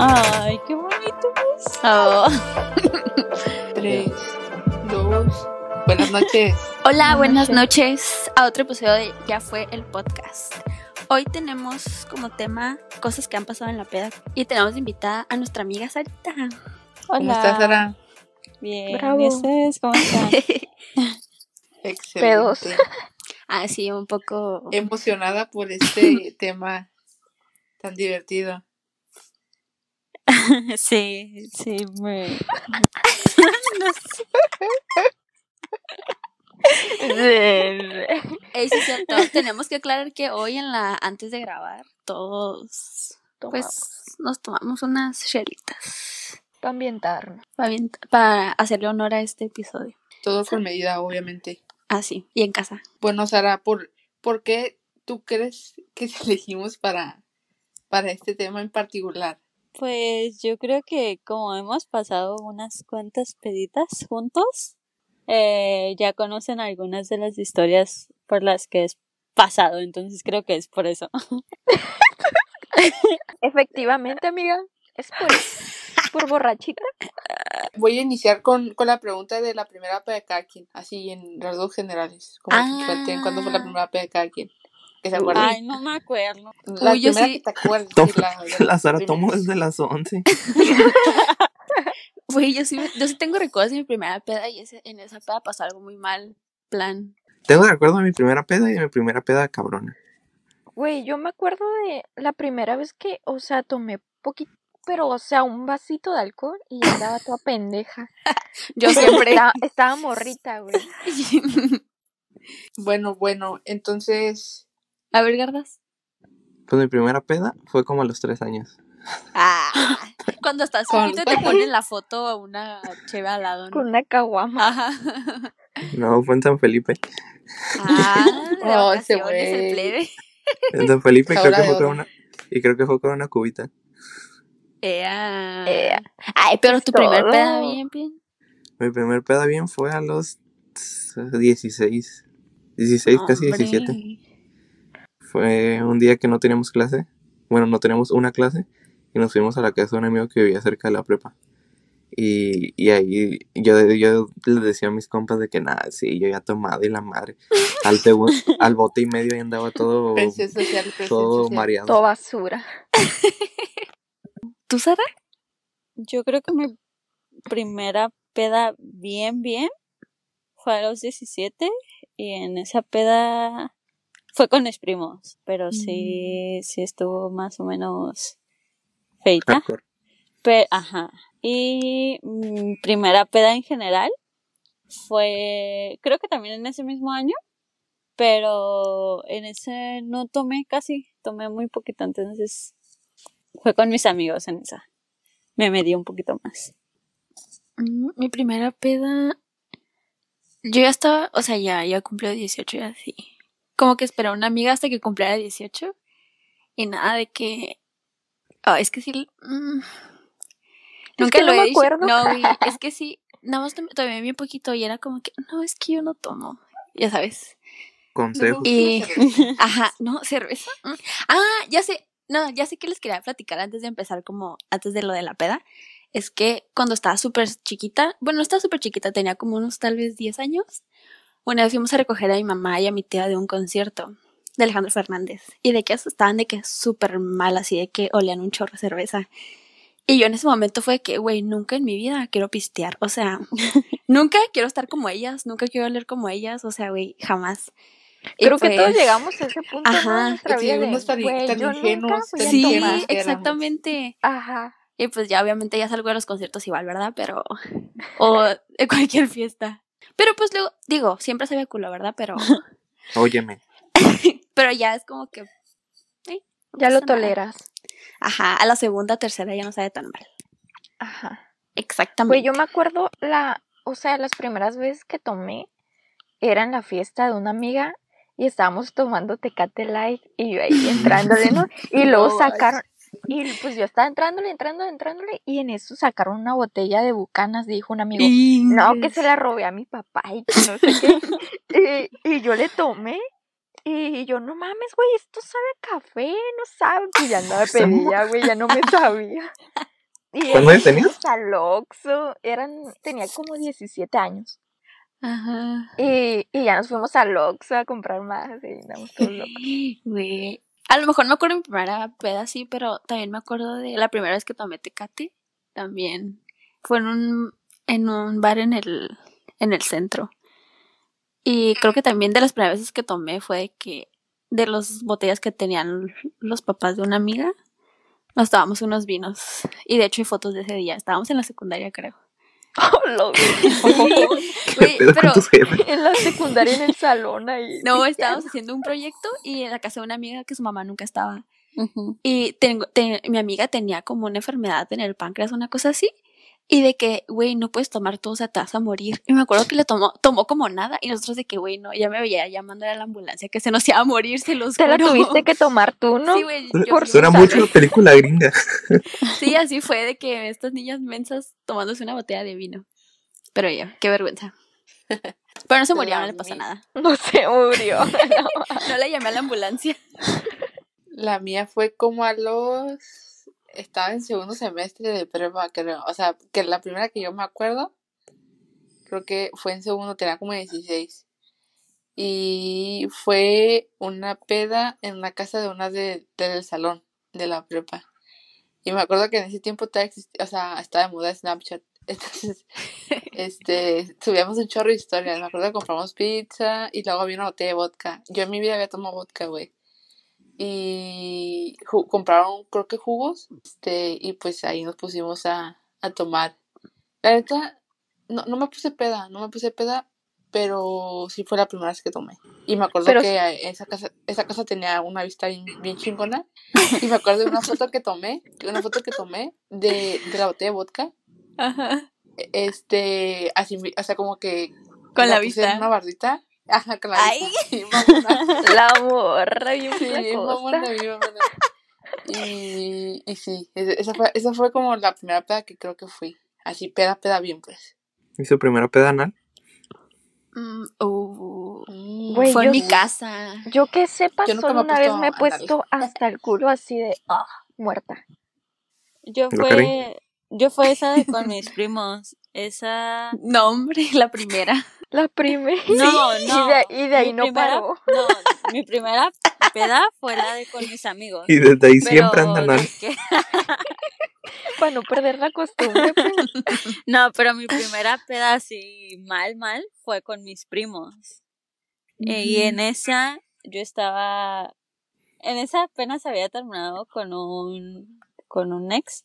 Ay, qué bonito. Oh. Tres, dos. Buenas noches. Hola, Buenas buenas noches a otro episodio de Ya fue el podcast. Hoy tenemos como tema cosas que han pasado en la peda y tenemos invitada a nuestra amiga Sarita. Hola. ¿Cómo estás, Sara? Bien. Bravo. ¿Y ustedes cómo están? Excelente. Pedos. ah, sí, un poco. Emocionada por este tema tan divertido. sí, sí, me... no sé. Sí, cierto. tenemos que aclarar que hoy en la antes de grabar todos pues nos tomamos unas chelitas Para ambientarnos. para, para hacerle honor a este episodio. Todo con medida, obviamente. Ah, sí, y en casa. Bueno, Sara, ¿por, ¿por qué tú crees que te elegimos para, para este tema en particular? Pues yo creo que como hemos pasado unas cuantas peditas juntos, eh, ya conocen algunas de las historias por las que es pasado, entonces creo que es por eso. Efectivamente, amiga. Es por, por borrachita. Voy a iniciar con, con la pregunta de la primera peda de cada quien, así en rasgos generales. Como que Ah. cuenten cuándo fue la primera peda de cada quien. Que se acuerden. Ay, no me acuerdo. La Uy, yo primera sí. que te acuerdes. Tom- sí, la, La las Sara tomó desde las 11. Güey, yo sí, yo sí tengo recuerdos de mi primera peda y ese, en esa peda pasó algo muy mal. Plan. Tengo de acuerdo de mi primera peda y de mi primera peda cabrona. Güey, yo me acuerdo de la primera vez que, o sea, tomé poquito, pero, o sea, un vasito de alcohol y ya estaba toda pendeja. Yo siempre. Estaba, estaba morrita, güey. Bueno, bueno, entonces. A ver, Gardas. Pues mi primera peda fue como a los 3 años. Ah, cuando estás solito te ponen la foto a una cheva al lado, Con una caguama. No, fue en San Felipe. Ah, de Oh, el güey. plebe. En San Felipe creo que fue con una. Y creo que fue con una cubita. Ea. Ea. Ay, pero tu primer Todo. peda bien, bien. Mi primer peda bien fue a los 16. 16, casi Hombre. 17. Fue un día que no teníamos clase. Bueno, no teníamos una clase. Y nos fuimos a la casa de un amigo que vivía cerca de la prepa. Y, y ahí yo, yo les decía a mis compas de que nada, sí, yo ya tomado y la madre. Al, segun- al bote y medio y andaba todo, social, todo social. mareado. Todo basura. ¿Tú, Sara? Yo creo que mi primera peda bien, bien fue a los 17 y en esa peda fue con mis primos, pero sí, sí estuvo más o menos feita. Hardcore. Pe- ajá. Y mi primera peda en general fue, creo que también en ese mismo año, pero en ese no tomé casi, tomé muy poquito, entonces fue con mis amigos en esa. Me medí un poquito más. Mm, Mi primera peda. Yo ya estaba, o sea, ya, ya cumplió 18 y así. Como que esperé a una amiga hasta que cumpliera 18. Y nada de que. Ah, es que sí. mm, Nunca que lo no he me acuerdo. No, güey, es que sí. Nada más tomé, tomé bien poquito y era como que, no, es que yo no tomo. Ya sabes. Consejos. Y. Ajá, no, cerveza. Mm. Ah, ya sé. No, ya sé que les quería platicar antes de empezar, como antes de lo de la peda. Es que cuando estaba súper chiquita, bueno, no estaba súper chiquita, tenía como unos tal vez 10 años. Una vez fuimos a recoger a mi mamá y a mi tía de un concierto de Alejandro Fernández. Y de que estaban de que súper mal, así de que olían un chorro de cerveza. Y yo en ese momento fue que, güey, nunca en mi vida quiero pistear. O sea, nunca quiero estar como ellas, nunca quiero oler como ellas. O sea, güey, jamás. Y Creo que todos pues- llegamos a ese punto ¿no? Ajá, en nuestra vida de, tan- güey, tan yo nunca ingenuos, voy a tan Sí, exactamente. Ajá. Y pues ya obviamente ya salgo de los conciertos igual, ¿verdad? Pero... O de cualquier fiesta. Pero pues luego, digo, siempre sabía culo, ¿verdad? Pero... Óyeme. Pero ya es como que... eh, no Ya lo nada. toleras. Ajá, a la segunda, tercera ya no sabe tan mal. Ajá. Exactamente. Güey, yo me acuerdo la, o sea, las primeras veces que tomé era en la fiesta de una amiga y estábamos tomando Tecate Light y yo ahí entrándole, ¿no? Y luego sacaron, Y pues yo estaba entrándole, entrándole, entrándole, y en eso sacaron una botella de bucanas, dijo un amigo. No, que se la robé a mi papá y que no sé qué. y, y yo le tomé y yo, no mames, güey, esto sabe a café, no sabe. Pues ya andaba pedía, güey, ya no me sabía. Y ¿Cuántos años tenías? al Oxxo, eran, tenía como 17 años. Ajá. Y, y ya nos fuimos al Oxxo a comprar más y andamos todos locos. Güey. A lo mejor me acuerdo de mi primera peda, sí, pero también me acuerdo de la primera vez que tomé tecate. También fue en un, en un bar en el, en el centro. Y creo que también de las primeras veces que tomé fue de que de las botellas que tenían los papás de una amiga, nos tomamos unos vinos. Y de hecho hay fotos de ese día. Estábamos en la secundaria, creo. Oh, lo vi. ¿Qué Güey, pedo pero con tus jefes? En la secundaria, en el salón ahí. no, estábamos haciendo un proyecto y en la casa de una amiga que su mamá nunca estaba. Y tengo, te- mi amiga tenía como una enfermedad en el páncreas, una cosa así. Y de que, güey, no puedes tomar todo, o sea, te vas a morir. Y me acuerdo que le tomó, tomó como nada. Y nosotros de que, güey, no, ya me veía llamando a la ambulancia que se nos iba a morir, se los Te la juro. tuviste que tomar tú, ¿no? Sí, güey. yo Por sí, Suena mucho película gringa. Sí, así fue de que estas niñas mensas tomándose una botella de vino. Pero ya, qué vergüenza. Pero no se murió, no le pasó mí- nada. No se murió. No le llamé a la ambulancia. La mía fue como a los... Estaba en segundo semestre de prepa, creo. O sea, que la primera que yo me acuerdo, creo que fue en segundo, tenía como 16. Y fue una peda en la casa de una de, del salón de la prepa. Y me acuerdo que en ese tiempo existía, o sea, estaba de moda Snapchat. Entonces, este, subíamos un chorro de historias. Me acuerdo que compramos pizza y luego había una botella de vodka. Yo en mi vida había tomado vodka, güey y compraron creo que jugos este y pues ahí nos pusimos a, a tomar. La neta no, no me puse peda no me puse peda pero sí fue la primera vez que tomé. Y me acuerdo Pero- que esa casa esa casa tenía una vista bien, bien chingona. Y me acuerdo de una foto que tomé una foto que tomé de, de la botella de vodka. Ajá. este así o sea como que Con la puse vista. en una bardita ajá con la Ay. morra bien Sí, mamona, bien mamona. Y, y sí, esa fue, esa fue como la primera peda que creo que fui. Así, peda, peda bien, pues. ¿Y su primera peda anal? Mm, uh, Güey, fue yo- en mi casa. Yo que sepa, Yo solo una vez me he puesto hasta el culo así de, ah, muerta. Yo ¿Lo fue, yo fue esa de con mis primos. Esa. No, hombre, la primera. La primera. No, Y no. de, y de ahí mi no primera- paró. No, mi primera peda fue la de con mis amigos. Y desde ahí Pero siempre anda anal. de que- Para no perder la costumbre. pues. No, pero mi primera peda así mal, mal fue con mis primos. Eh, y en esa yo estaba, en esa apenas había terminado con un, con un ex.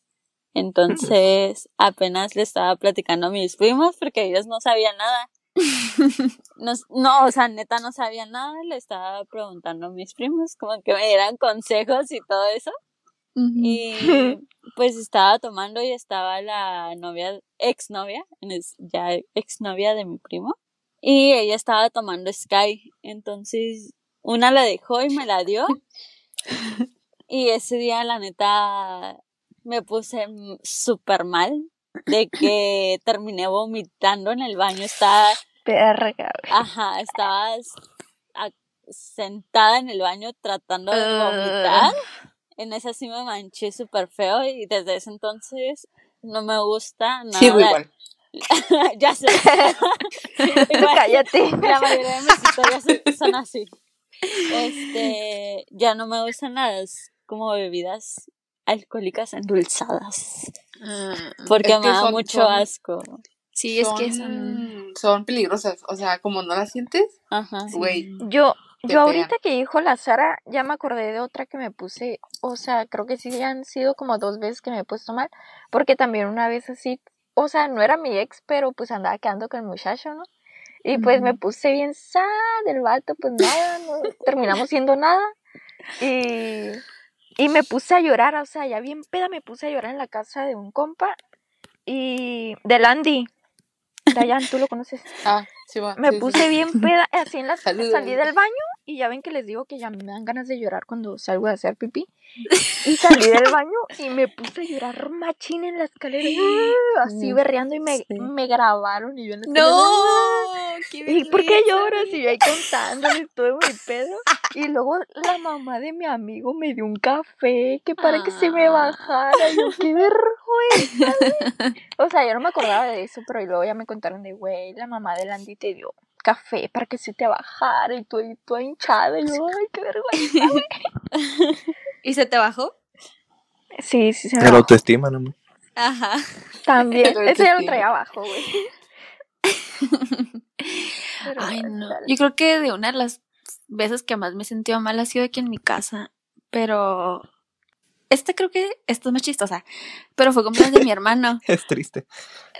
Entonces apenas le estaba platicando a mis primos porque ellos no sabían nada. Nos- no, o sea, neta no sabían nada. Le estaba preguntando a mis primos como que me dieran consejos y todo eso. Y pues estaba tomando y estaba la novia, ex novia, ya ex novia de mi primo. Y ella estaba tomando Sky. Entonces, una la dejó y me la dio. Y ese día, la neta, me puse súper mal. De que terminé vomitando en el baño. Estaba, Verga, ajá, estaba s- a- sentada en el baño tratando de vomitar. En esa sí me manché súper feo y desde ese entonces no me gusta nada. Sigo igual. ya sé. Igual, Cállate. La mayoría de mis historias son- así. Este, ya no me gustan las como bebidas alcohólicas endulzadas. Ah, Porque Es me da son- mucho son- asco. Sí, es que son... peligrosas. O sea, como no las sientes, Ajá. güey. Yo, yo ahorita pegan. que dijo la Sara, ya me acordé de otra que me puse, o sea, creo que sí han sido como dos veces que me he puesto mal, porque también una vez así, o sea, no era mi ex, pero pues andaba quedando con el muchacho, ¿no? Y pues me puse bien sad, el vato, pues nada, no terminamos siendo nada. Y, y me puse a llorar, o sea, ya bien peda me puse a llorar en la casa de un compa y del Andy. Dayan, tú lo conoces. Ah, sí, va. Me sí, puse sí. bien peda, así en la salí del baño y ya ven que les digo que ya me dan ganas de llorar cuando salgo de hacer pipí. Y salí del baño y me puse a llorar machín en la escalera, así berreando y me, sí. me grabaron y yo en la escalera, No, qué ¿Y por qué vergüenza, lloras? Y yo ahí contándoles todo mi pedo. Y luego la mamá de mi amigo me dio un café que para que se me Ah. bajara. Y yo, qué vergüenza. güey". O sea, yo no me acordaba de eso, pero luego ya me contaron de, güey, la mamá de Landy te dio café para que se te bajara y tú ahí toda hinchada. Y yo, ay, qué vergüenza, güey. ¿Y se te bajó? Sí, sí, se me La bajó. autoestima, ¿no? También. La Ese ya lo traía abajo, güey. Ay, no. Yo creo que de una de las veces que más me he sentido mal ha sido aquí en mi casa. Pero. Esta creo que. Esta es más chistosa. Pero fue cumpleaños de mi hermano. Es triste.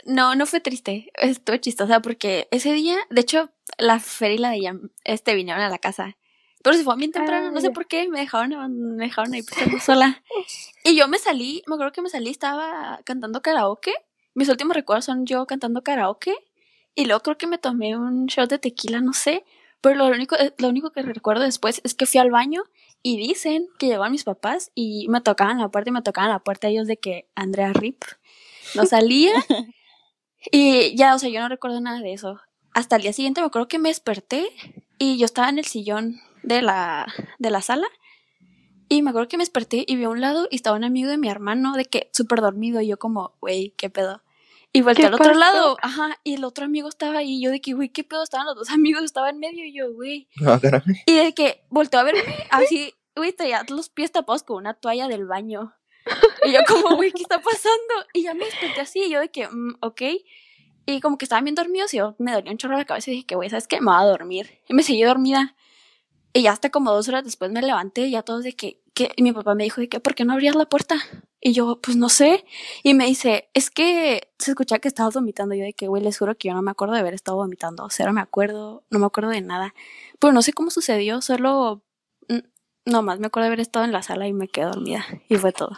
No, no fue triste. Estuvo chistosa porque ese día, de hecho, la Fer y la de ella este, vinieron a la casa. Pero se fue bien temprano, no sé por qué, me dejaron, me dejaron ahí sola. Y yo me salí, me acuerdo que me salí, estaba cantando karaoke. Mis últimos recuerdos son yo cantando karaoke. Y luego creo que me tomé un shot de tequila, no sé. Pero lo único, eh, lo único que recuerdo después es que fui al baño y dicen que llegaban mis papás y me tocaban la puerta y me tocaban la puerta ellos de que Andrea Rip no salía. y ya, o sea, yo no recuerdo nada de eso. Hasta el día siguiente me acuerdo que me desperté y yo estaba en el sillón de la, de la sala. Y me acuerdo que me desperté y vi a un lado y estaba un amigo de mi hermano de que súper dormido y yo como, güey, ¿qué pedo? Y volteé ¿Qué al otro pasó? lado, ajá, y el otro amigo estaba ahí, y yo de que, güey, ¿qué pedo? Estaban los dos amigos, estaba en medio y yo, güey. Ah. Y de que volteó a verme así, güey, traía los pies tapados con una toalla del baño. Y yo como, güey, ¿qué está pasando? Y ya me desperté así, y yo de que, mm, ok. Y como que estaban bien dormidos y yo me dolía un chorro la cabeza y dije que, güey, ¿sabes qué? Me voy a dormir. Y me seguí dormida. Y ya hasta como dos horas después me levanté y ya todos de que, que mi papá me dijo de que, ¿por qué no abrías la puerta? Y yo, pues no sé. Y me dice, es que se escuchaba que estabas vomitando. Y yo de que, güey, les juro que yo no me acuerdo de haber estado vomitando. Cero me acuerdo, no me acuerdo de nada. Pero no sé cómo sucedió, solo nomás me acuerdo de haber estado en la sala y me quedé dormida. Y fue todo.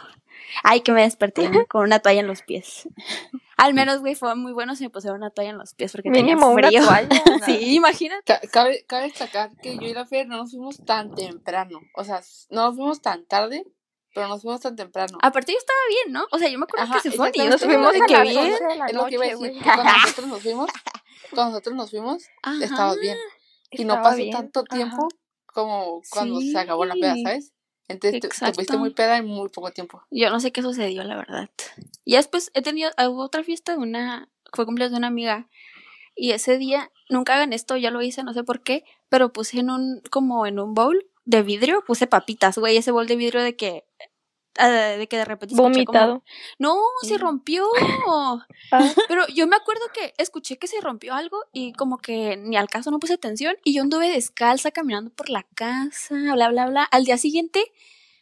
Ay, que me desperté con una toalla en los pies. Al menos, güey, fue muy bueno si me pusieron una toalla en los pies porque Mínimo una tenía frío. toalla. sí, imagínate. Ca- Cabe, cabe destacar que yo y la Fer no nos fuimos tan temprano. O sea, no nos fuimos tan tarde, pero nos fuimos tan temprano. Aparte yo estaba bien, ¿no? O sea, yo me acuerdo Ajá, que se fue y. Nos fuimos de que bien. 11 de la es lo que iba a decir. Cuando nosotros nos fuimos, cuando nosotros nos fuimos, Ajá. estaba bien. Y no pasó bien. tanto Ajá. tiempo como cuando se acabó la peda. ¿sabes? Entonces te, te fuiste muy peda en muy poco tiempo. Yo no sé qué sucedió, la verdad. Y después he tenido ah, hubo otra fiesta de una, fue cumpleaños de una amiga. Y ese día, nunca hagan esto, ya lo hice, no sé por qué, pero puse en un, como en un bowl de vidrio, puse papitas, güey, ese bowl de vidrio de que, de que de repente como- Vomitado. no, se rompió. Ah. Pero yo me acuerdo que escuché que se rompió algo y como que ni al caso no puse atención y yo anduve descalza caminando por la casa, bla, bla, bla. Al día siguiente,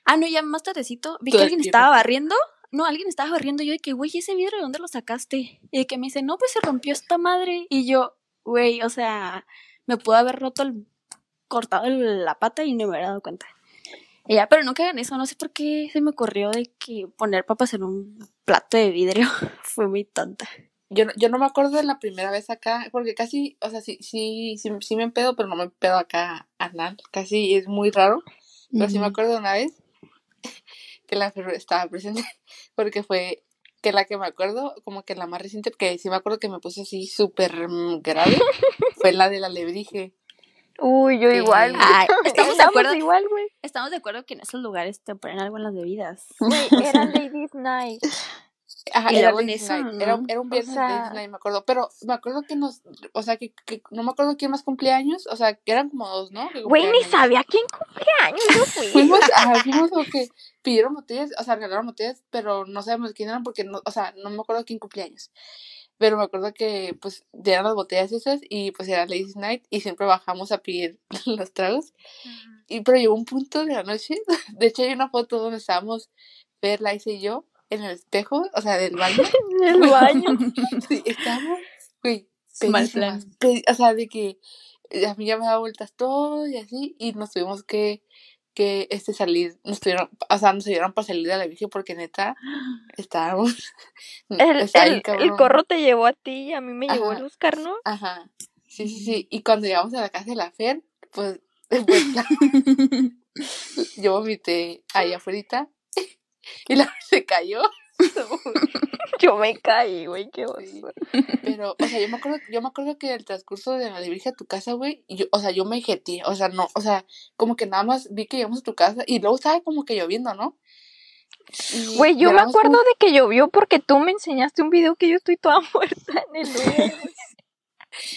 ah, no, ya más tardecito, vi que alguien tiempo. estaba barriendo. No, alguien estaba barriendo. Yo de que, güey, ¿ese vidrio de dónde lo sacaste? Y de que me dice, no, pues se rompió esta madre. Y yo, güey, o sea, me pudo haber roto el, cortado la pata y no me hubiera dado cuenta. Ya, pero nunca hagan eso. No sé por qué se me ocurrió de que poner papas en un plato de vidrio. Fue muy tonta. Yo, no- yo no me acuerdo de la primera vez acá, porque casi, o sea, sí, sí, sí, sí me empedo, pero no me empedo acá anal. Casi es muy raro. Pero sí me acuerdo de una vez que la estaba presente, porque fue que la que me acuerdo, como que la más reciente, porque sí me acuerdo que me puse así súper mm, grave, fue la del alebrije. Uy, yo igual. güey. Ay, estamos de acuerdo. igual, güey. Estamos de acuerdo que en esos lugares te ponen algo en las bebidas. Güey, era Ladies Night. Ajá, era un O viernes sea- Ladies Night, me acuerdo, pero me acuerdo que nos, o sea, que, que no me acuerdo quién más cumplía años, o sea, que eran como dos, ¿no? Que Güey, ni sabía quién cumpleaños. Yo fui. Fuimos, ajá, fuimos porque pidieron botellas, o sea, regalaron botellas, pero no sabemos quién eran porque, no, o sea, no me acuerdo quién cumpleaños. Pero me acuerdo que, pues, dieron las botellas esas y, pues, era Ladies Night y siempre bajamos a pedir los tragos. Y, pero llegó un punto de la noche, de hecho hay una foto donde estábamos, Fer, Laisa y yo, en el espejo, o sea, del baño. En el baño. Sí, estábamos, güey, Mal o sea, de que eh, a mí ya me daba vueltas todo y así, y nos tuvimos que, que este salir, nos tuvieron, o sea, nos ayudaron para salir de la virgen porque neta, estábamos, El, está el, el corro te llevó a ti y a mí me llevó el Oscar, ¿no? Ajá, sí, sí, sí, y cuando llegamos a la casa de la Fer, pues, Pues, yo vomité ahí afuera y la se cayó. Yo me caí, güey, qué oso. Sí. Pero, o sea, yo me acuerdo, yo me acuerdo que el transcurso de la dirige a tu casa, güey, yo, o sea, yo me jeté, o sea, no, o sea, como que nada más vi que llegamos a tu casa y luego estaba como que lloviendo, ¿no? Güey, yo me acuerdo como- de que llovió porque tú me enseñaste un video que yo estoy toda muerta en el lugar.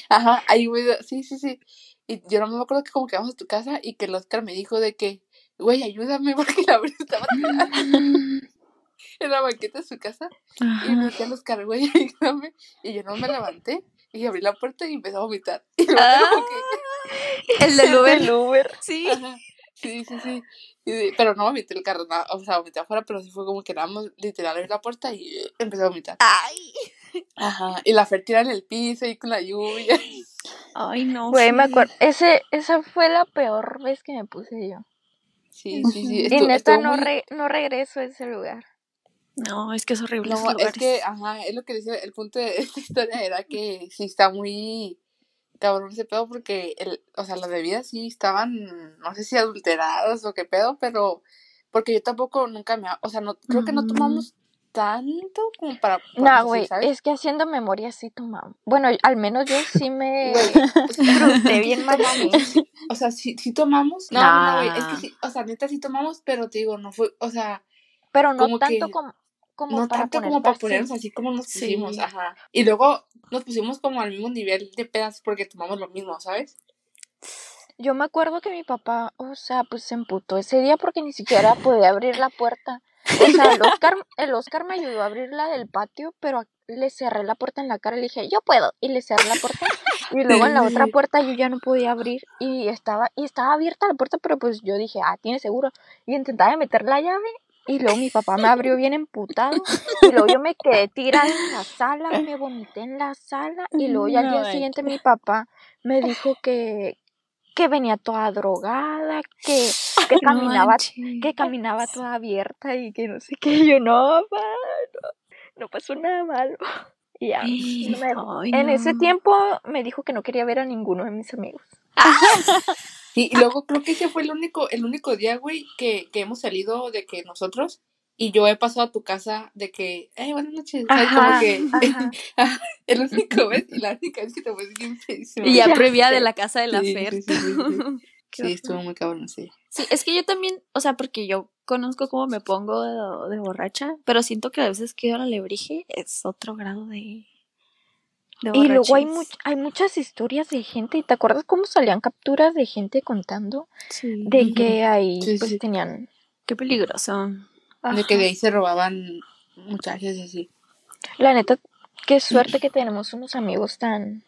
Ajá, ahí, güey, sí, sí, sí. Y yo no me acuerdo que como que vamos a tu casa y que el Oscar me dijo de que, güey, ayúdame porque la verdad estaba en la banqueta de su casa. Y me decía el Oscar, güey, ayúdame. Y yo no me levanté y abrí la puerta y empecé a vomitar. Y luego Ah. como que, El del Uber. El Uber. Sí. Ajá, Sí, sí, sí. Y pero no vomité el carro, nada, o sea, vomité afuera, pero sí fue como que nada más literal abrí la puerta y eh, empecé a vomitar. Ay. Ajá. Y la Fer tira en el piso y con la lluvia. Ay, no. Güey, me acuerdo. Ese, esa fue la peor vez que me puse yo. Sí, sí, sí. Y estu- neta estuvo no, muy- re- no regreso a ese lugar. No, es que es horrible. No, es que, ajá, es lo que decía, el punto de esta historia era que sí está muy cabrón ese pedo porque, el, o sea, las bebidas sí estaban, no sé si adulteradas o qué pedo, pero porque yo tampoco nunca me, o sea, no, creo que no Mm. tomamos tanto como para, para No, güey, es que haciendo memoria sí tomamos. Bueno, al menos yo sí me Güey, o sea, disfruté bien machín. O sea, sí, sí tomamos. No, no, no, güey. Es que sí, o sea, neta sí tomamos, pero te digo, no fue, o sea, Pero no Como tanto que- como, como no para tanto como para ponernos así como nos Sí. pusimos, ajá. Y luego nos pusimos como al mismo nivel de pedas porque tomamos lo mismo, ¿sabes? Yo me acuerdo que mi papá, o sea, pues se emputó ese día porque ni siquiera podía abrir la puerta. O sea, el Oscar, el Oscar me ayudó a abrir la del patio, pero le cerré la puerta en la cara y le dije, yo puedo. Y le cerré la puerta. Y luego en la otra puerta yo ya no podía abrir y estaba, y estaba abierta la puerta, pero pues yo dije, ah, tiene seguro. Y intentaba meter la llave y luego mi papá me abrió bien emputado. Y luego yo me quedé tirada en la sala, me vomité en la sala. Y luego ya al día siguiente mi papá me dijo que, que venía toda drogada, que, que caminaba, que caminaba toda abierta y que no sé qué. Yo, no, pa, no, no pasó nada malo. Y ya, me. Ay, En ese tiempo me dijo que no quería ver a ninguno de mis amigos. Y luego creo que ese fue el único, el único día, güey, que, que hemos salido de que nosotros y yo he pasado a tu casa de que, ay, buenas noches, ¿sabes? Como que ajá. el único vez y la única vez que te fue bien. Y ya previa de la casa de la Sí, Fer. sí, estuvo muy cabrón, sí. Sí, es que yo también, o sea, porque yo conozco cómo me pongo de, de borracha, pero siento que a veces que yo la lebrige es otro grado de, de Y luego hay, hay muchas historias de gente. ¿Te acuerdas cómo salían capturas de gente contando? Sí. De que ahí Sí, pues sí. tenían... Qué peligroso. De que de ahí se robaban muchachas y así. La neta, qué suerte que tenemos unos amigos tan,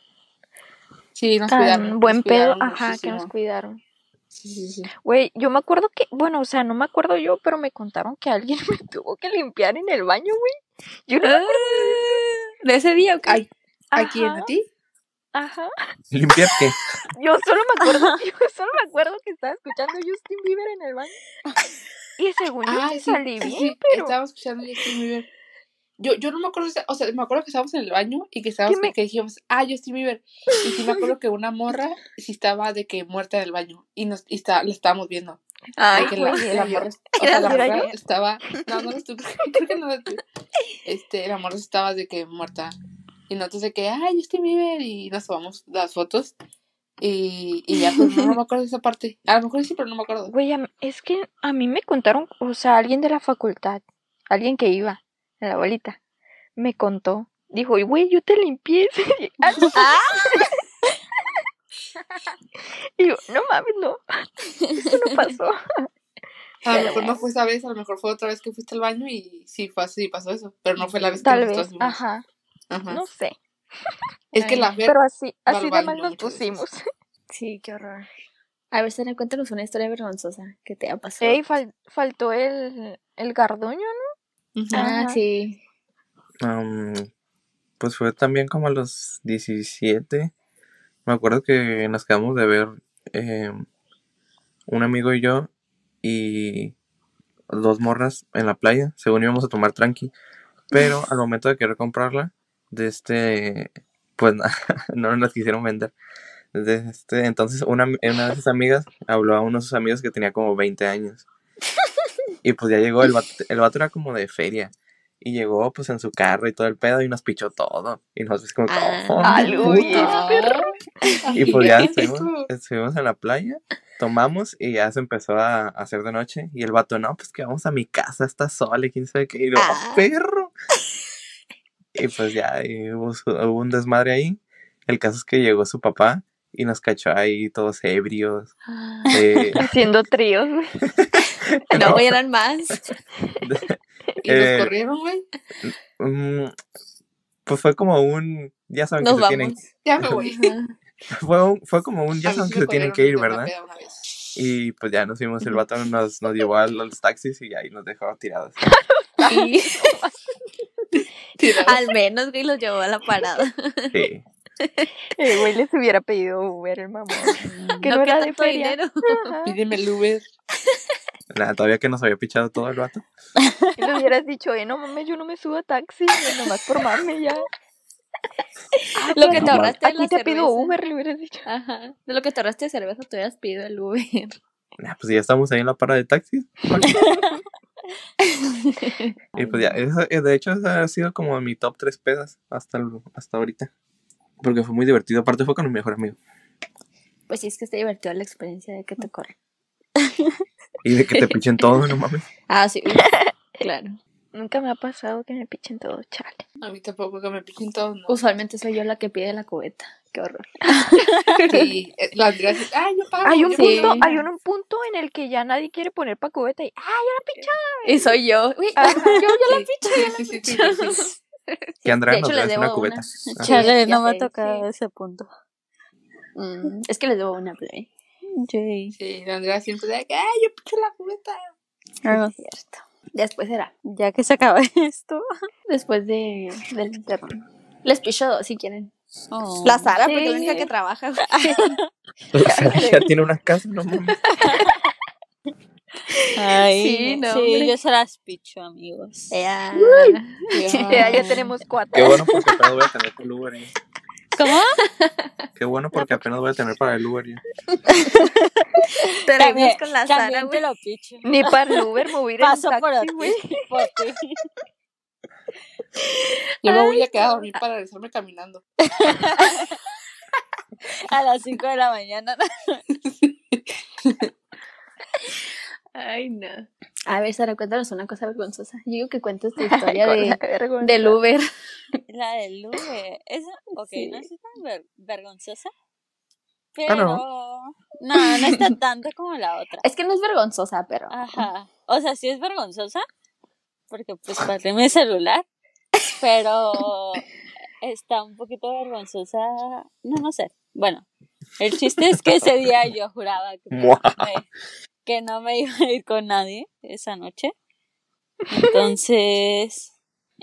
Sí, nos tan cuidaron. buen nos pedo. cuidaron Ajá, que nos cuidaron. Sí, sí, sí. Güey, yo me acuerdo que, bueno, o sea, no me acuerdo yo, pero me contaron que alguien me tuvo que limpiar en el baño, güey. Yo no me Ah, ¿De ese día o qué? Ay, ¿A quién? Ajá. ¿A ti? Ajá. ¿Limpiar qué? Yo solo me acuerdo, yo solo me acuerdo que estaba escuchando Justin Bieber en el baño. Y según yo Ah, sí sí, salí sí, bien, sí, pero Estaba escuchando Justin Bieber. Yo, yo no me acuerdo, o sea, me acuerdo que estábamos en el baño y que estábamos, me- que dijimos, ah, Justin Bieber. Y sí me acuerdo que una morra sí estaba de que muerta en el baño y nos, y está, la estábamos viendo. Ay, de que la, la morra, o sea, la ¿Era morra estaba, no, no creo que. Este, la morra estaba de que muerta. Y nosotros de que, ay, Justin Bieber, y nos tomamos las fotos. Y, y ya, pues no, no me acuerdo de esa parte. A lo mejor sí, pero no me acuerdo. güey, es que a mí me contaron, o sea, alguien de la facultad, alguien que iba, la abuelita, me contó. Dijo, "Y, güey, yo te limpié. ese día". Ah, no. y yo, no mames, no. Eso no pasó. A lo mejor no fue esa vez, a lo mejor fue otra vez que fuiste al baño y sí, fue así, pasó eso. Pero no fue la vez que Tal nosotros vez, ajá, Ajá. no sé. Es que Ay, la Fer, Pero así, así de mal nos pusimos. Sí, qué horror. A ver, Sara, cuéntanos una historia vergonzosa que te ha pasado. Ey, fal- faltó el, el garduño, Ujú. ah, Ajá. sí. Pues fue también como a los 17. Me acuerdo que nos quedamos de ver eh, un amigo y yo y dos morras en la playa, según íbamos a tomar tranqui. Pero al momento de querer comprarla, de este, pues no nos las quisieron vender. Desde este, entonces una, una de sus amigas habló a uno de sus amigos que tenía como 20 años. Y pues ya llegó, el vato, el vato era como de feria. Y llegó pues en su carro y todo el pedo y nos pichó todo. Y nosotros como, Ah, "Oh, algo puto". bien. Y pues ya estuvimos, estuvimos en la playa, tomamos y ya se empezó a, hacer de noche. Y el vato, no, pues que vamos a mi casa, está sola y quién sabe qué. Y yo, Ah. perro. Y pues ya y hubo, su- hubo un desmadre ahí. El caso es que llegó su papá y nos cachó ahí todos ebrios. eh, Haciendo tríos, güey. No, eran más. Y nos Eh, corrieron, güey. mm, pues fue como un, ya saben Nos que se tienen, vamos. Ya me voy. fue, un- fue como un, ya saben que se tienen que ir, ¿verdad? Y pues ya nos fuimos, el vato nos, nos llevó a los taxis y ahí nos dejó tirados. Y Tirados. al menos, güey, los llevó a la parada. Sí. El güey les hubiera pedido Uber, el mamón. Que no, No, era que de feria. dinero. Ajá. Pídeme el Uber. Nada, todavía que nos había pichado todo el vato. Y le hubieras dicho, eh, no mames, yo no me subo a taxi, nomás por mame ya. Ah, Lo que te ahorraste de la te pido. Uber, le hubieras dicho. Ajá. De lo que te ahorraste de cerveza, te hubieras pedido el Uber. Nah, pues ya estamos ahí en la parada de taxis. Y pues ya, eh, de hecho, esa ha sido como mi top 3 pedas hasta, el- hasta ahorita. Porque fue muy divertido. Aparte fue con mi mejor amigo. Pues sí, es que está divertida la experiencia de que te corren. Y de que te pichen todo, no mames. Ah, sí. claro. Nunca me ha pasado que me pichen todo, chale. A mí tampoco que me pichen todos, ¿no? Usualmente soy yo la que pide la cubeta. Qué horror. Sí, eh, la Andrea dice, ay, yo pago. Hay un yo Sí. pago". punto, hay un, un punto en el que ya nadie quiere poner pa' cubeta y, ¡ay, una picha! Y soy yo. Uy, Ajá. yo ya la Sí, picho. sí, sí, sí, sí, sí. Que Andrea de nos hecho, les debo una cubeta. una. Ah. Chale, ya no me sé, ha tocado sí. ese punto. Mm, es que les debo una play. Sí. Sí, la Andrea siempre dice, ay, yo picho la cubeta. Ah, Cierto. Después será. ya que se acaba esto. Después de, del interno. Les picho dos si quieren. Oh. La Sara, porque es la Sí. única que trabaja. O sea, ya tiene una casa, no mames. Ay, Sí, sí, no, hombre. yo se las picho, amigos. Ya, ya tenemos cuatro. Qué bueno porque apenas voy a tener para el Uber. ¿Cómo? Qué bueno porque apenas voy a tener para el Uber. ya. Te También, reúnes con la Sara, también güey. Ni para el Uber me voy a ir Paso taxi, güey. por ti. Yo me voy a quedar a dormir para regresarme caminando. A las 5 de la mañana. Ay, no. A ver, Sara, cuéntanos una cosa vergonzosa. Yo digo que cuentes tu historia de, del Uber. La del Uber. Esa, ok, Sí. no es tan ver- vergonzosa. Ah, Pero. no. no. no, está tanto como la otra. Es que no es vergonzosa, pero. Ajá. O sea, sí es vergonzosa. Porque pues perdí mi celular. Pero está un poquito vergonzosa. No, no sé. Bueno, el chiste es que ese día yo juraba que, me, que no me iba a ir con nadie esa noche. Entonces,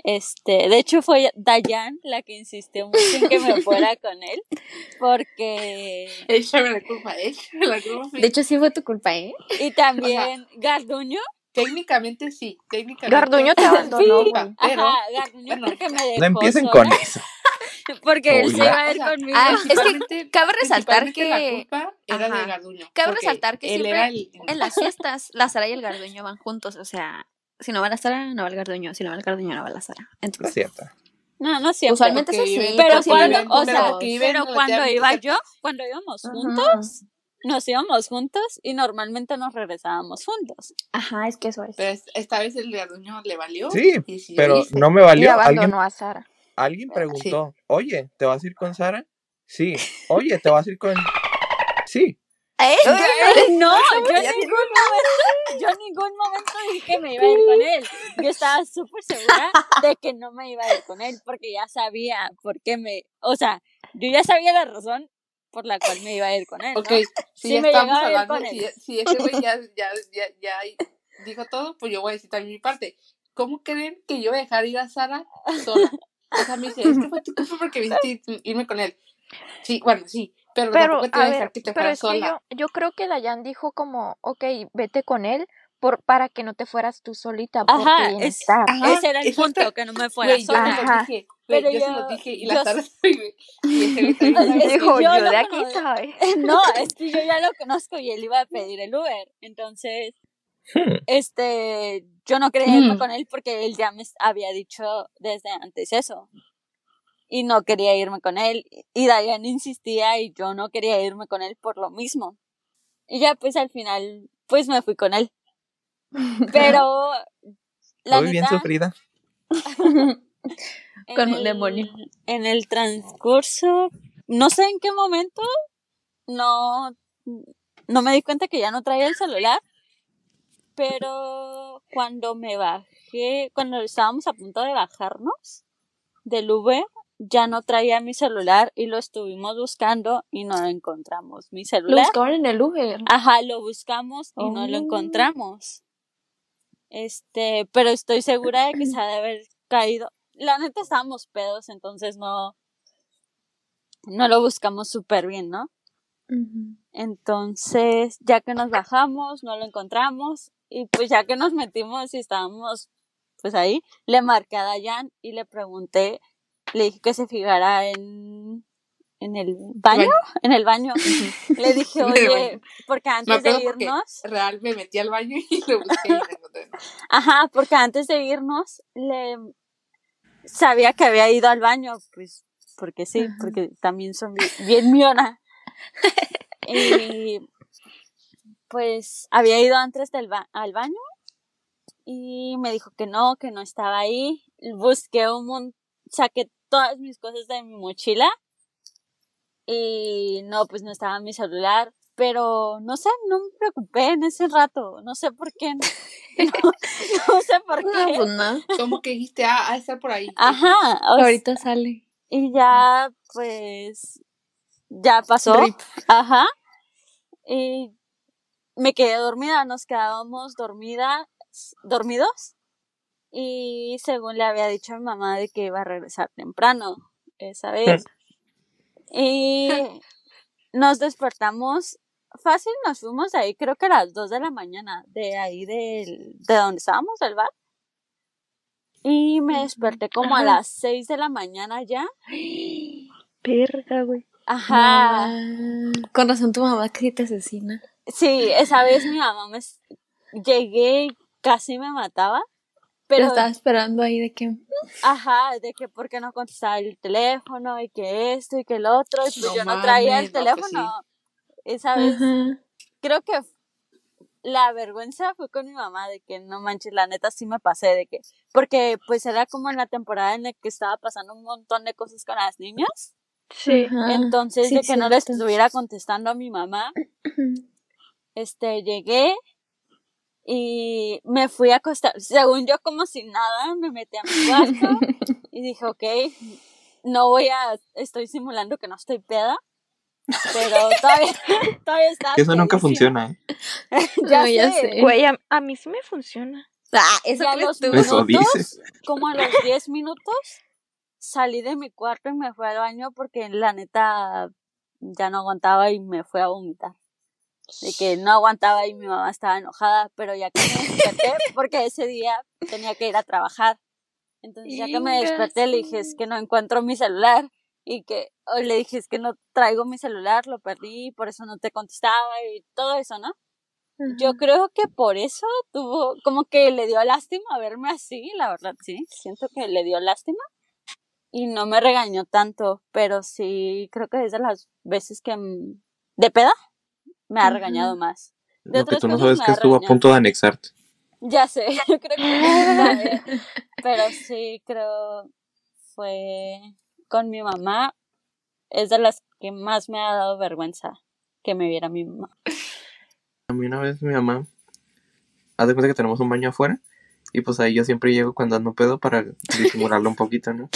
este, de hecho fue Dayan la que insistió mucho en que me fuera con él. Porque. Échame la culpa, échame la culpa. De hecho, sí fue tu culpa, ¿eh? Y también Garduño. técnicamente sí, técnicamente. Garduño te abandonó, Sí. Pero, Ajá, Garduño bueno, porque me dejó No empiecen sola, con eso. Porque él se iba a ir conmigo. ah, es que cabe resaltar que- La culpa era Ajá. de Garduño. Cabe resaltar que siempre el... En las fiestas, la Sara y el Garduño van juntos. O sea, si no va la Sara, no va el Garduño. Si no va el Garduño, no va la Sara. Es Entonces, cierto. No, no siempre. usualmente es así. pero cuando, o sea, pero cuando iba yo, cuando íbamos Ajá. juntos, nos íbamos juntos y normalmente nos regresábamos juntos. Ajá, es que eso es. Pero es- esta vez el Garduño le valió. Sí, y decidió pero no me Y valió. Alguien, abandonó a Sara. Alguien preguntó, oye, ¿te vas a ir con Sara? Sí. Oye, ¿te vas a ir con...? Sí. ¿Eh? No, yo en ningún momento, yo en ningún momento dije que me iba a ir con él. Yo estaba súper segura de que no me iba a ir con él porque ya sabía por qué me, o sea, yo ya sabía la razón por la cual me iba a ir con él. ¿no? Ok, si Sí ya me estamos llegaba a ir hablando, con si, él. si ese güey ya, ya, ya, ya dijo todo, pues yo voy a decir también mi parte. ¿Cómo creen que yo voy a dejar ir a Sara sola? O sea, me dice, es que fue tu culpa porque hiciste irme con él. Sí, bueno, sí, pero, Pero, tampoco te voy a dejar que te pero es que sola. yo, yo creo que Dayan dijo como, ok, vete con él, por, para que no te fueras tú solita por Ajá, tu es-. Ajá, Ese era el punto, que no me fuera yo sola. se lo Ajá. dije, Pero yo, se yo- lo dije y yo la que Dijo, yo yo de aquí soy. No, es que yo ya lo conozco y él iba a pedir el Uber. Entonces, Hmm. este, yo no quería irme Mm. con él porque él ya me había dicho desde antes eso. Y no quería irme con él. Y Diane insistía y yo no quería irme con él por lo mismo. Y ya pues al final, pues me fui con él. Pero, la Muy bien sufrida. Con un el- demonio. En el transcurso, no sé en qué momento, no, no me di cuenta que ya no traía el celular, pero cuando me bajé, cuando estábamos a punto de bajarnos del Uber, ya no traía mi celular y lo estuvimos buscando y no encontramos mi Lo celular. buscaban en el Uber. Ajá, lo buscamos y no lo Oh. encontramos. Este, pero estoy segura de que se ha de haber caído. La neta estábamos pedos, entonces no, no lo buscamos súper bien, ¿no? Entonces, ya que nos bajamos, no lo encontramos y pues ya que nos metimos y estábamos pues ahí, le marqué a Dayan y le pregunté, le dije que se fijara en, en el baño, en el baño. Le dije, oye, porque antes de irnos, real me metí al baño y lo busqué y ajá, porque antes de irnos, le sabía que había ido al baño, pues, porque sí, Ajá. porque también son bien, bien miona. Y pues había ido antes del ba- al baño y me dijo que no, que no estaba ahí. Busqué un mon saqué todas mis cosas de mi mochila y no, pues no estaba mi celular. Pero no sé, no me preocupé en ese rato, no sé por qué. No, no sé por No, qué. pues no. Como que dijiste, ah, a estar por ahí. Ajá, sea, Ahorita sale. y ya pues ya pasó. Rip. Ajá. Y me quedé dormida, nos quedábamos dormidas, dormidos. Y según le había dicho a mi mamá de que iba a regresar temprano esa vez. Y nos despertamos fácil, nos fuimos de ahí, creo que a las 2 de la mañana, de ahí del, de donde estábamos, del bar. Y me desperté como a las 6 de la mañana ya. Perra, güey. Ajá. Con razón tu mamá casi te asesina. Sí, esa vez mi mamá me llegué y casi me mataba. Pero Pero, estaba esperando ahí de que. ajá, de que por qué no contestaba el teléfono y que esto y que el otro. Y pues No yo no traía el no, pues teléfono. Esa vez creo que la vergüenza fue con mi mamá de que no manches, la neta sí me pasé de que, porque pues era como en la temporada en la que estaba pasando un montón de cosas con las niñas. Sí. Entonces sí, de que no le cierto. estuviera contestando a mi mamá, este, llegué y me fui a acostar, según yo como si nada, me metí a mi cuarto y dije, ok, no voy a, estoy simulando que no estoy peda, pero todavía, todavía está. Eso nunca funciona, ¿eh? Ya, No, ya sé. sé. Güey, a, a mí sí me funciona. Ah, eso a los tú. Eso minutos, dices. como a los 10 minutos, salí de mi cuarto y me fui al baño porque la neta ya no aguantaba y me fui a vomitar. De que no aguantaba y mi mamá estaba enojada, pero ya que me desperté, porque ese día tenía que ir a trabajar. Entonces ya que me desperté le dije, es que no encuentro mi celular y que o le dije, es que no traigo mi celular, lo perdí, por eso no te contestaba y todo eso, ¿no? Yo creo que por eso tuvo, como que le dio lástima verme así, la verdad, sí. Siento que le dio lástima. Y no me regañó tanto, pero sí, creo que es de las veces que mm, de peda me ha regañado más. De Lo que tú no sabes que estuvo a punto de anexarte. Ya sé, yo creo que. Pero sí, creo fue con mi mamá. Es de las que más me ha dado vergüenza que me viera mi mamá. A mí una vez mi mamá, haz de cuenta que tenemos un baño afuera y pues ahí yo siempre llego cuando ando pedo para disimularlo un poquito, ¿no?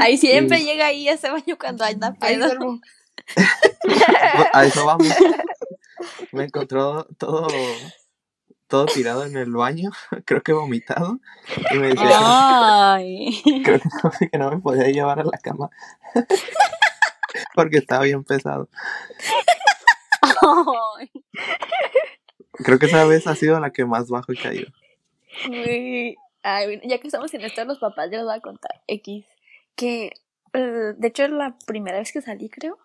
Ahí siempre llega ahí a ese baño cuando anda pedo. Pues, A eso vamos. Me encontró todo, todo tirado en el baño, creo que vomitado, y me decía Ay. creo que no, que no me podía llevar a la cama porque estaba bien pesado. Ay. Creo que esa vez ha sido la que más bajo he caído. Güey. Ay, ya que estamos en esto de los papás, ya les voy a contar. X. Que, eh, de hecho, la primera vez que salí, creo,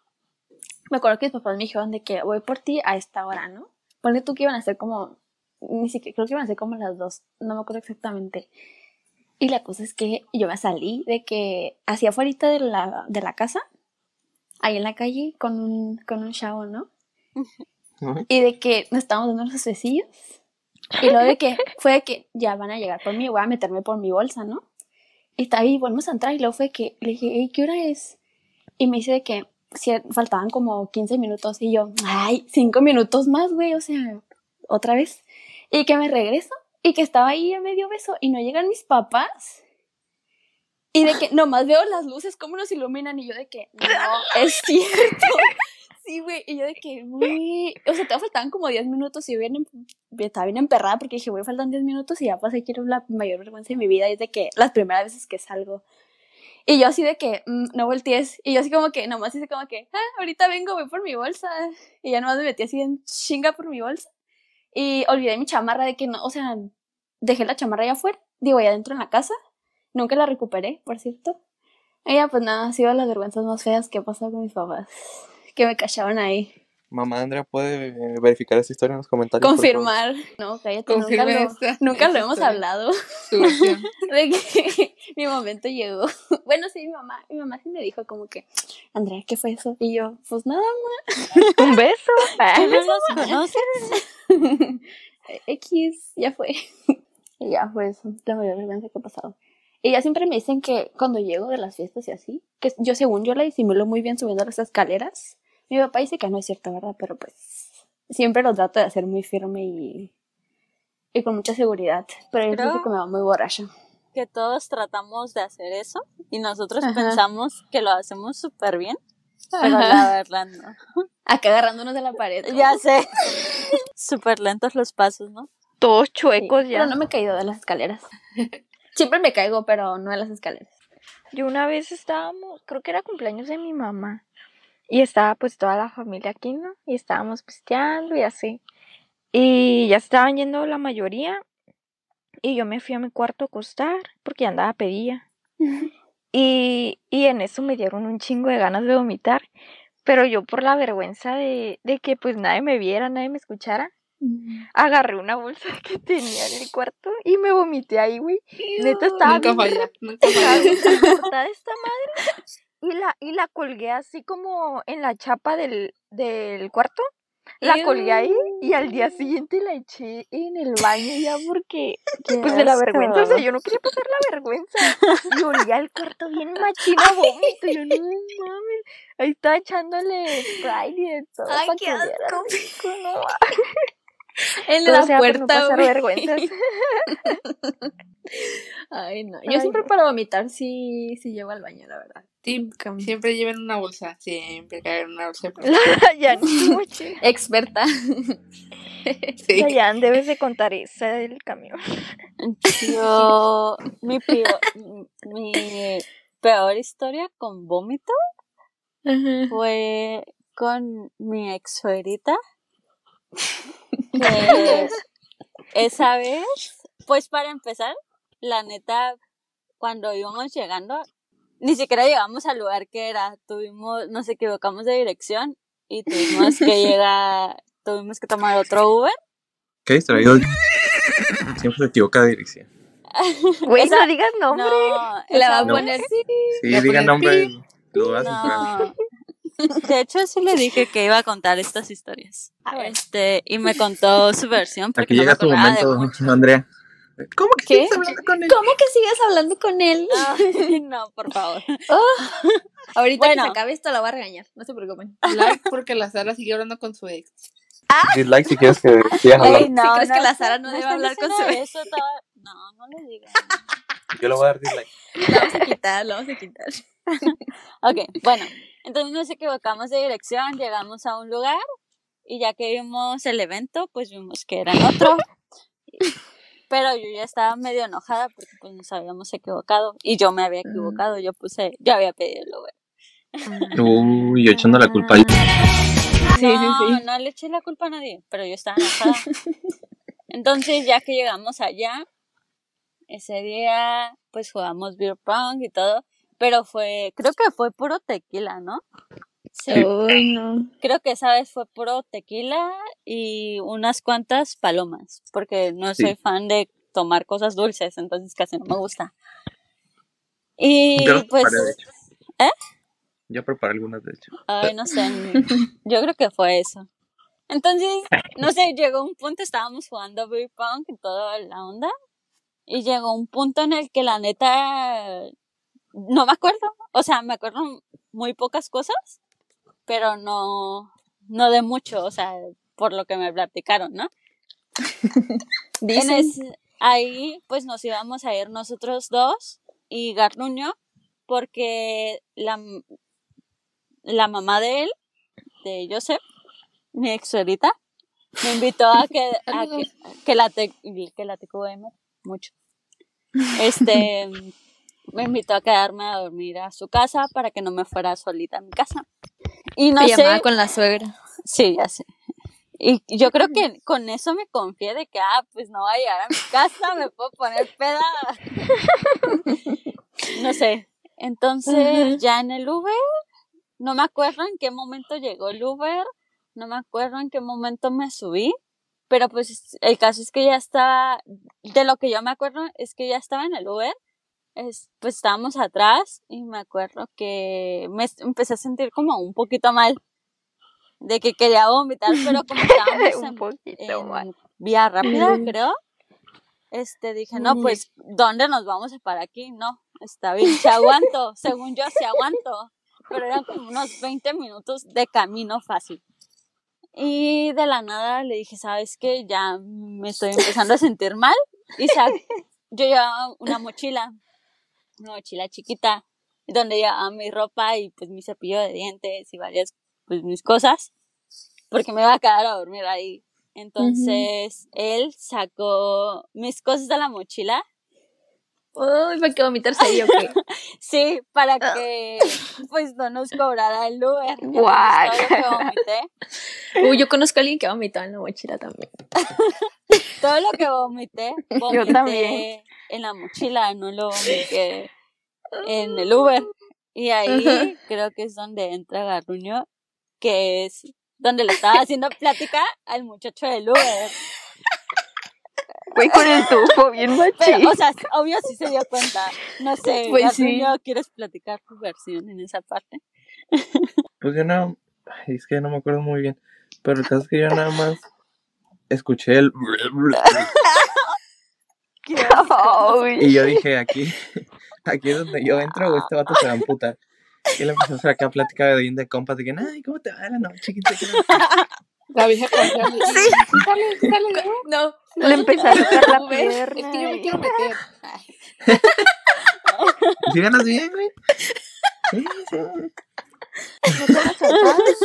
me acuerdo que mis papás me dijeron de que voy por ti a esta hora, ¿no? Ponle tú que iban a ser como, ni siquiera, creo que iban a ser como las dos, no me acuerdo exactamente. Y la cosa es que yo me salí de que hacia afuera de la, de la casa, ahí en la calle, con un, con un chavo, ¿no? Y de que nos estábamos dando unos besillos. Y luego de que fue de que ya van a llegar por mí, voy a meterme por mi bolsa, ¿no? Y está ahí, volvemos a entrar y luego fue que le dije, "Ey, ¿qué hora es? Y me dice de que faltaban como 15 minutos y yo, ay, 5 minutos más, güey, o sea, otra vez. Y que me regreso y que estaba ahí a medio beso y no llegan mis papás. Y de que nomás veo las luces, cómo nos iluminan y yo de que, no, es cierto. Sí, güey, y yo de que, güey, o sea, te faltaban como 10 minutos y yo bien, em- estaba bien emperrada porque dije, güey, faltan 10 minutos y ya pasé, quiero la mayor vergüenza de mi vida y es de que las primeras veces que salgo. Y yo así de que, "Mm, no voltees. Y yo así como que, nomás hice como que, ah, ahorita vengo, voy por mi bolsa. Y ya nomás me metí así en chinga por mi bolsa. Y olvidé mi chamarra de que no, o sea, dejé la chamarra allá afuera, digo, allá adentro en la casa. Nunca la recuperé, por cierto. Ya, pues nada, ha sido las vergüenzas más feas que he pasado con mis papás. Que me cachaban ahí. Mamá Andrea puede eh, verificar esta historia en los comentarios. Confirmar. No, cállate, nunca Confirme lo, esta- nunca lo esta hemos historia. hablado. De que mi momento llegó. Bueno, sí, mi mamá, mi mamá sí me dijo como que, Andrea, ¿qué fue eso? Y yo, pues nada, Un beso. ¿Tú no los conoces? X, ya fue. Y ya fue eso, la mayor vergüenza que he pasado. Y ya siempre me dicen que cuando llego de las fiestas y así, que yo según yo la disimulo muy bien subiendo las escaleras. Mi papá dice que no es cierto, ¿verdad? Pero pues siempre lo trato de hacer muy firme y, y con mucha seguridad. Pero él Creo- dice que me va muy borracha. Que todos tratamos de hacer eso y nosotros Ajá. pensamos que lo hacemos súper bien, pero Ajá. la verdad no. Acá agarrándonos de la pared. ¿no? Ya sé. Súper lentos los pasos, ¿no? Todos Sí, chuecos ya. Pero no me he caído de las escaleras. Siempre me caigo, pero no de las escaleras. Yo una vez estábamos, creo que era cumpleaños de mi mamá. Y estaba pues toda la familia aquí, ¿no? Y estábamos pisteando y así. Y ya estaban yendo la mayoría. Y yo me fui a mi cuarto a acostar porque andaba pedía. Y, y en eso me dieron un chingo de ganas de vomitar. Pero yo por la vergüenza de, de que pues nadie me viera, nadie me escuchara, agarré una bolsa que tenía en el cuarto y me vomité ahí, güey. Neta estaba Nunca falla. Falla. esta madre y la, y la colgué así como en la chapa del, del cuarto. La colgué ahí y al día siguiente la eché en el baño ya porque, pues de la vergüenza, o sea, yo no quería pasar la vergüenza. Y olía el cuarto bien machino vómito. Yo, no mames, ahí estaba echándole Sprite y de todo. Ay, pa' qué que asco. rico, no En la sea por no puerta, pasar vergüenzas. Ay, no. Yo Ay, siempre no. para vomitar sí, sí llevo al baño, la verdad. Sí, siempre lleven una bolsa. Siempre carguen una bolsa. ya. Experta. Sí. Dayan, debes de contar esa del camión. Yo, mi, peor, mi peor historia con vómito fue con mi ex suegrita. Que esa vez, pues para empezar, la neta, cuando íbamos llegando, ni siquiera llegamos al lugar que era. Tuvimos, nos equivocamos de dirección y tuvimos que llegar, tuvimos que tomar otro Uber. Qué distraído. Siempre se equivoca de dirección. Güey, Esa- no digas nombre. No, La va a poner sí. Sí, diga nombre. Lo vas a. No. De hecho, sí le dije que iba a contar estas historias. A ver. Este, y me contó su versión. Porque Aquí no llega tu momento. Andrea. ¿Cómo que ¿Qué? sigues hablando con él? ¿Cómo que sigues hablando con él? Ay, no, por favor. Ahorita Bueno. que se acabe esto la voy a regañar, no se preocupen. Like porque la Sara sigue hablando con su ex. Dislike si quieres que sigan Ey, hablando. no, crees no, que la Sara no debe hablar con su- eso, estaba- No, no le digas. Yo le voy a dar dislike. La vamos a quitar, la vamos a quitar. Ok, bueno, entonces nos equivocamos de dirección, llegamos a un lugar y ya que vimos el evento, pues vimos que era en otro. Pero yo ya estaba medio enojada porque pues nos habíamos equivocado y yo me había equivocado, yo puse, yo había pedido el Uber. Uy, yo echando la culpa. Sí, no, sí, sí. no le eché la culpa a nadie, pero yo estaba enojada. Entonces, ya que llegamos allá, ese día, pues jugamos beer pong y todo, pero fue, creo que fue puro tequila, ¿no? Sí, Uy, no. creo que esa vez fue puro tequila y unas cuantas palomas, porque no Sí. soy fan de tomar cosas dulces, entonces casi no me gusta. Y Yo pues, preparé, de hecho. ¿eh? Yo preparé algunas, de hecho. Ay, no sé. Yo creo que fue eso. Entonces, no sé, llegó un punto, estábamos jugando beer pong y toda la onda. Y llegó un punto en el que la neta no me acuerdo. O sea, me acuerdo muy pocas cosas, pero no, no de mucho, o sea, por lo que me platicaron, ¿no? En Dicen. ahí pues nos íbamos a ir nosotros dos y Garduño porque la, la mamá de él, de Joseph, mi ex suegrita, me invitó a que, a que, que la te, que la TQM mucho. Este me invitó a quedarme a dormir a su casa para que no me fuera solita a mi casa. Y no Pijamada sé, con la suegra. Sí, ya sé. Y yo creo que con eso me confié de que, ah, pues no voy a llegar a mi casa, me puedo poner peda. No sé. Entonces, ya en el Uber, no me acuerdo en qué momento llegó el Uber, no me acuerdo en qué momento me subí, pero pues el caso es que ya estaba, de lo que yo me acuerdo es que ya estaba en el Uber, es, pues estábamos atrás y me acuerdo que me empecé a sentir como un poquito mal, de que quería vomitar, pero como estábamos Un en, poquito en mal. vía rápida, creo, este, dije, no, pues, ¿dónde nos vamos a parar aquí? No, está bien, se aguanto, según yo, se aguanto, pero eran como unos 20 minutos de camino fácil. Y de la nada le dije, ¿sabes qué? Ya me estoy empezando a sentir mal. Y yo llevaba una mochila, una mochila chiquita, donde llevaba mi ropa y pues mi cepillo de dientes y varias, pues mis cosas, porque me iba a quedar a dormir ahí. Entonces él sacó mis cosas de la mochila, Uy, ¿para qué vomitar serio o qué? sí, para que pues no nos cobrara el Uber. Guau. todo lo que vomité, Uy, yo conozco a alguien que ha vomitado en la mochila también. todo lo que vomité, vomité también. en la mochila, no lo vomité en el Uber. Y ahí creo que es donde entra Garruño, que es donde le estaba haciendo plática al muchacho del Uber. Fue con el tufo bien machín. Pero, o sea, obvio sí se dio cuenta. No sé, Pues sí. Garduño, ¿quieres platicar tu versión en esa parte? Pues yo no. ay, es que no me acuerdo muy bien. Pero el caso es que yo nada más escuché el. Ay, Y yo dije, aquí, aquí es donde yo entro o este vato se va a amputar. Y él empezó a hacer acá plática de bien de compas de que, ay, ¿cómo te va la noche? ¿Qué te queda?" La vieja confiable. Sí. Sale, sale. No. le empecé a tocar la Uber, Es pierna. que yo me quiero meter. ¿Y si ganas bien, güey? Sí, sí. ¿No te la soltabas?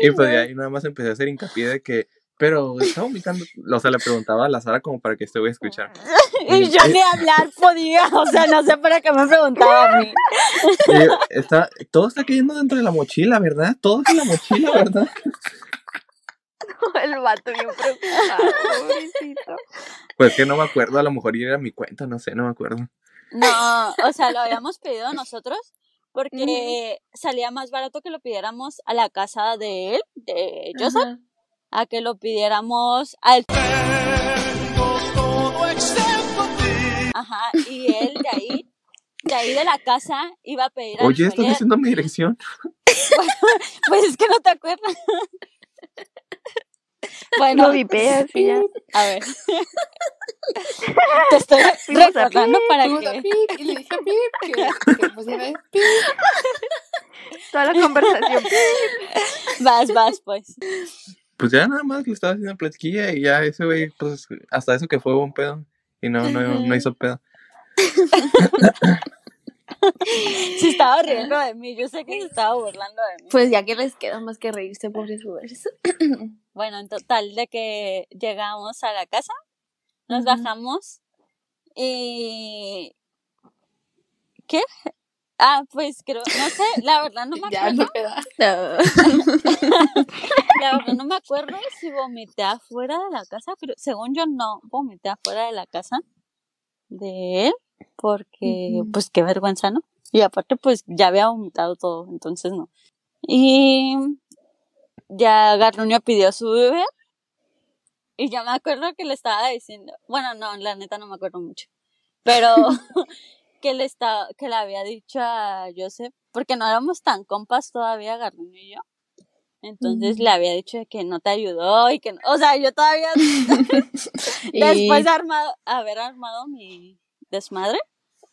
Y pues ya ahí nada más empecé a hacer hincapié de que, pero está vomitando. O sea, le preguntaba a la Sara como para que este güey escuchara. Y yo ni hablar podía, o sea, no sé para qué me preguntaba a mí. Yo, está, todo está cayendo dentro de la mochila, ¿verdad? Todo es en la mochila, ¿verdad? El vato bien preocupado, pobrecito. Pues que no me acuerdo, a lo mejor era mi cuenta, no sé, no me acuerdo. No, o sea, lo habíamos pedido nosotros porque salía más barato que lo pidiéramos a la casa de él, de Joseph, Ajá. A que lo pidiéramos al... Ajá, y él de ahí, de ahí de la casa iba a pedir Oye, ¿estás diciendo mi dirección? Pues es que no te acuerdas. Bueno, Lo vipeas y ya. a ver. Te estoy recordando para que... Pip y le dije a Pip que, que el Pip. Toda la conversación. Vas, vas, pues. Pues ya nada más le estaba haciendo platiquilla y ya ese güey, pues hasta eso que fue un pedo. Y no, no, no hizo pedo. Se estaba riendo de mí, yo sé que se estaba burlando de mí. Pues ya que les queda más que reírse, pobres Ubers. Bueno, en total de que llegamos a la casa, nos bajamos y... ¿Qué? Ah, pues creo, no sé, la verdad no me Ya acuerdo. no queda. La verdad no me acuerdo si vomité afuera de la casa, pero según yo no vomité afuera de la casa de él, porque pues qué vergüenza, ¿no? Y aparte pues ya había vomitado todo, entonces no. Y ya Garduño pidió su Uber y yo me acuerdo que le estaba diciendo, bueno, no, la neta no me acuerdo mucho, pero que le estaba, que le había dicho a Joseph, porque no éramos tan compas todavía Garduño y yo. Entonces le había dicho de que no te ayudó y que, no- o sea, yo todavía después de armado, haber armado mi desmadre,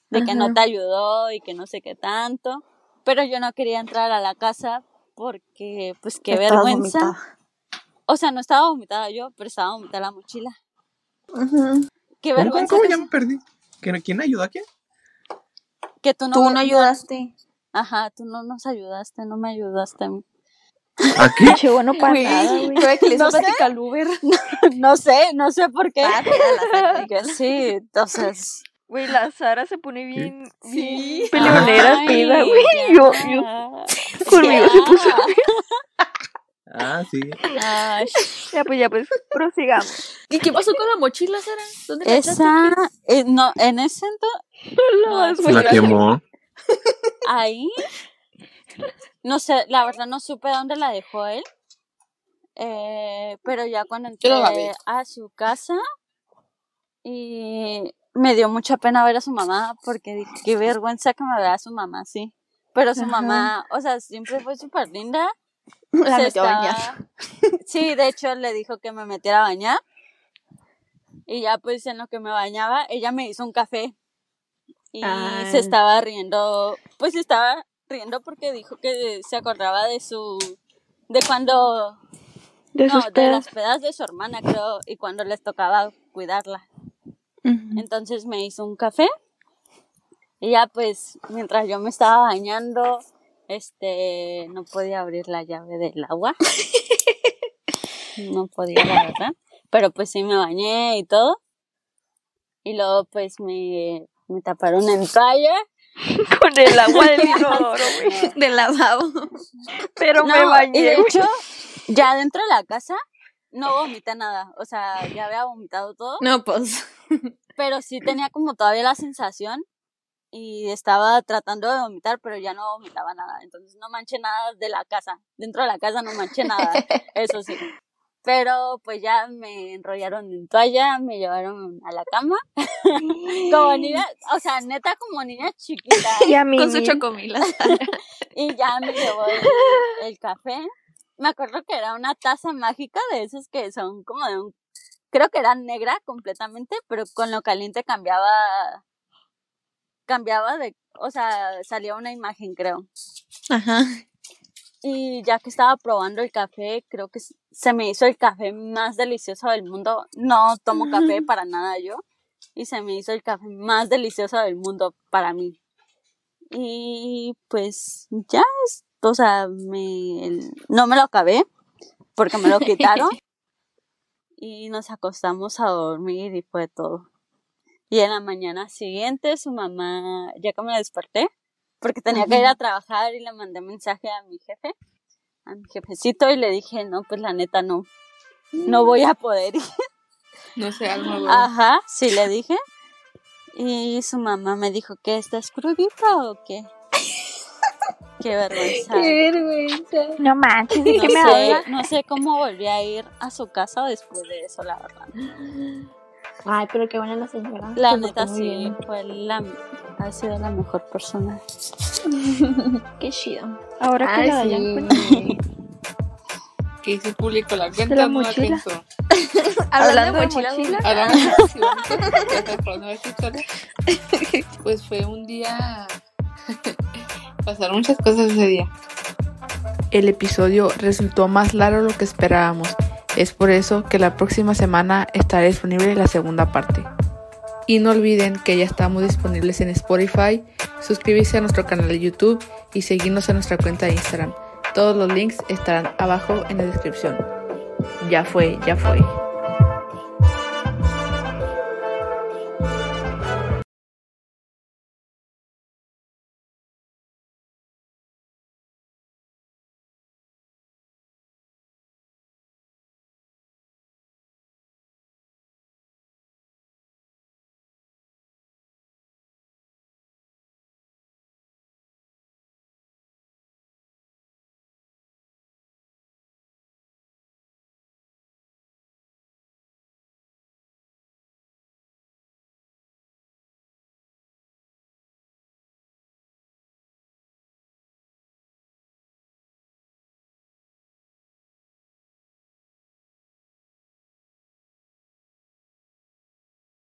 de que no Ajá. te ayudó y que no sé qué tanto, pero yo no quería entrar a la casa porque, pues, qué Estabas vergüenza. vomitada. O sea, no estaba vomitada yo, pero estaba vomitada la mochila. Ujú. Qué ¿Cómo, cómo, vergüenza cómo? que, Ya me perdí. ¿Quién, quién ayudó a quién? que tú no, Tú no ayudaste. Ajá, tú no nos ayudaste, no me ayudaste a mí. ¿A qué? Bueno para Güey, nada, güey. creo No sé. al Uber. No sé, no sé por qué. Sí, entonces. Güey, la Sara se pone bien, bien Sí. peleonera, pida, güey. Yo, yo, conmigo se puso. Ah, sí. Ay, Ya, pues, ya, pues, prosigamos. ¿Y qué pasó con la mochila, Sara? ¿Dónde la echaste? esa, eh, no, en ese entonces, No. Se la quemó. ahí, no sé, la verdad no supe dónde la dejó él, eh, pero ya cuando entré a su casa y me dio mucha pena ver a su mamá porque dije, qué vergüenza que me vea a su mamá así, pero su Ajá. mamá, o sea, siempre fue súper linda. La se metió a bañar. estaba- Sí, de hecho le dijo que me metiera a bañar. Y ya pues en lo que me bañaba, ella me hizo un café. Y se estaba riendo, pues estaba riendo porque dijo que se acordaba de su, de cuando, De no, de las pedas de su hermana creo, y cuando les tocaba cuidarla. Entonces me hizo un café. Y ya pues, mientras yo me estaba bañando, este, no podía abrir la llave del agua. No podía, la verdad. Pero pues sí me bañé y todo. Y luego pues me, me taparon en toalla. Con el agua del inodoro, güey. De lavabo. Pero me No, y bañé, de güey. hecho, ya dentro de la casa no vomité nada. O sea, ya había vomitado todo. No, pues. pero sí tenía como todavía la sensación y estaba tratando de vomitar, pero ya no vomitaba nada. Entonces no manché nada de la casa. Dentro de la casa no manché nada, eso sí. Pero pues ya me enrollaron en toalla, me llevaron a la cama. como niña, o sea, neta como niña chiquita. Y a mí, Con su chocomila. Y ya me llevó el, el café. Me acuerdo que era una taza mágica de esas que son como de un... Creo que era negra completamente, pero con lo caliente cambiaba... Cambiaba de... O sea, salía una imagen, creo. Ajá. Y ya que estaba probando el café, creo que se me hizo el café más delicioso del mundo. No tomo café para nada yo. Y se me hizo el café más delicioso del mundo para mí. Y pues ya, o sea, me, no me lo acabé porque me lo quitaron. y nos acostamos a dormir y fue todo. Y en la mañana siguiente su mamá, ya que me desperté, porque tenía que ir a trabajar y le mandé mensaje a mi jefe, a mi jefecito y le dije, no, pues la neta no, no voy a poder ir. No sé, algo. Ajá, sí le dije. Y su mamá me dijo, ¿qué estás crudita o qué? Qué vergüenza. vergüenza. No manches, ¿de No qué me sé, habla? no sé cómo volví a ir a su casa después de eso, la verdad. Ay, pero qué buena la señora. La Se neta sí, bien. fue la, ha sido la mejor persona. Qué chido. Ahora que la vayan sí. Que hice público la cuenta, la no la mochila. pensó. Hablando de mochila. De de esta historia. Pues fue un día. Pasaron muchas cosas ese día. El episodio resultó más largo de lo que esperábamos. Es por eso que la próxima semana estará disponible la segunda parte. Y no olviden que ya estamos disponibles en Spotify, suscribirse a nuestro canal de YouTube y seguirnos en nuestra cuenta de Instagram. Todos los links estarán abajo en la descripción. Ya fue, ya fue.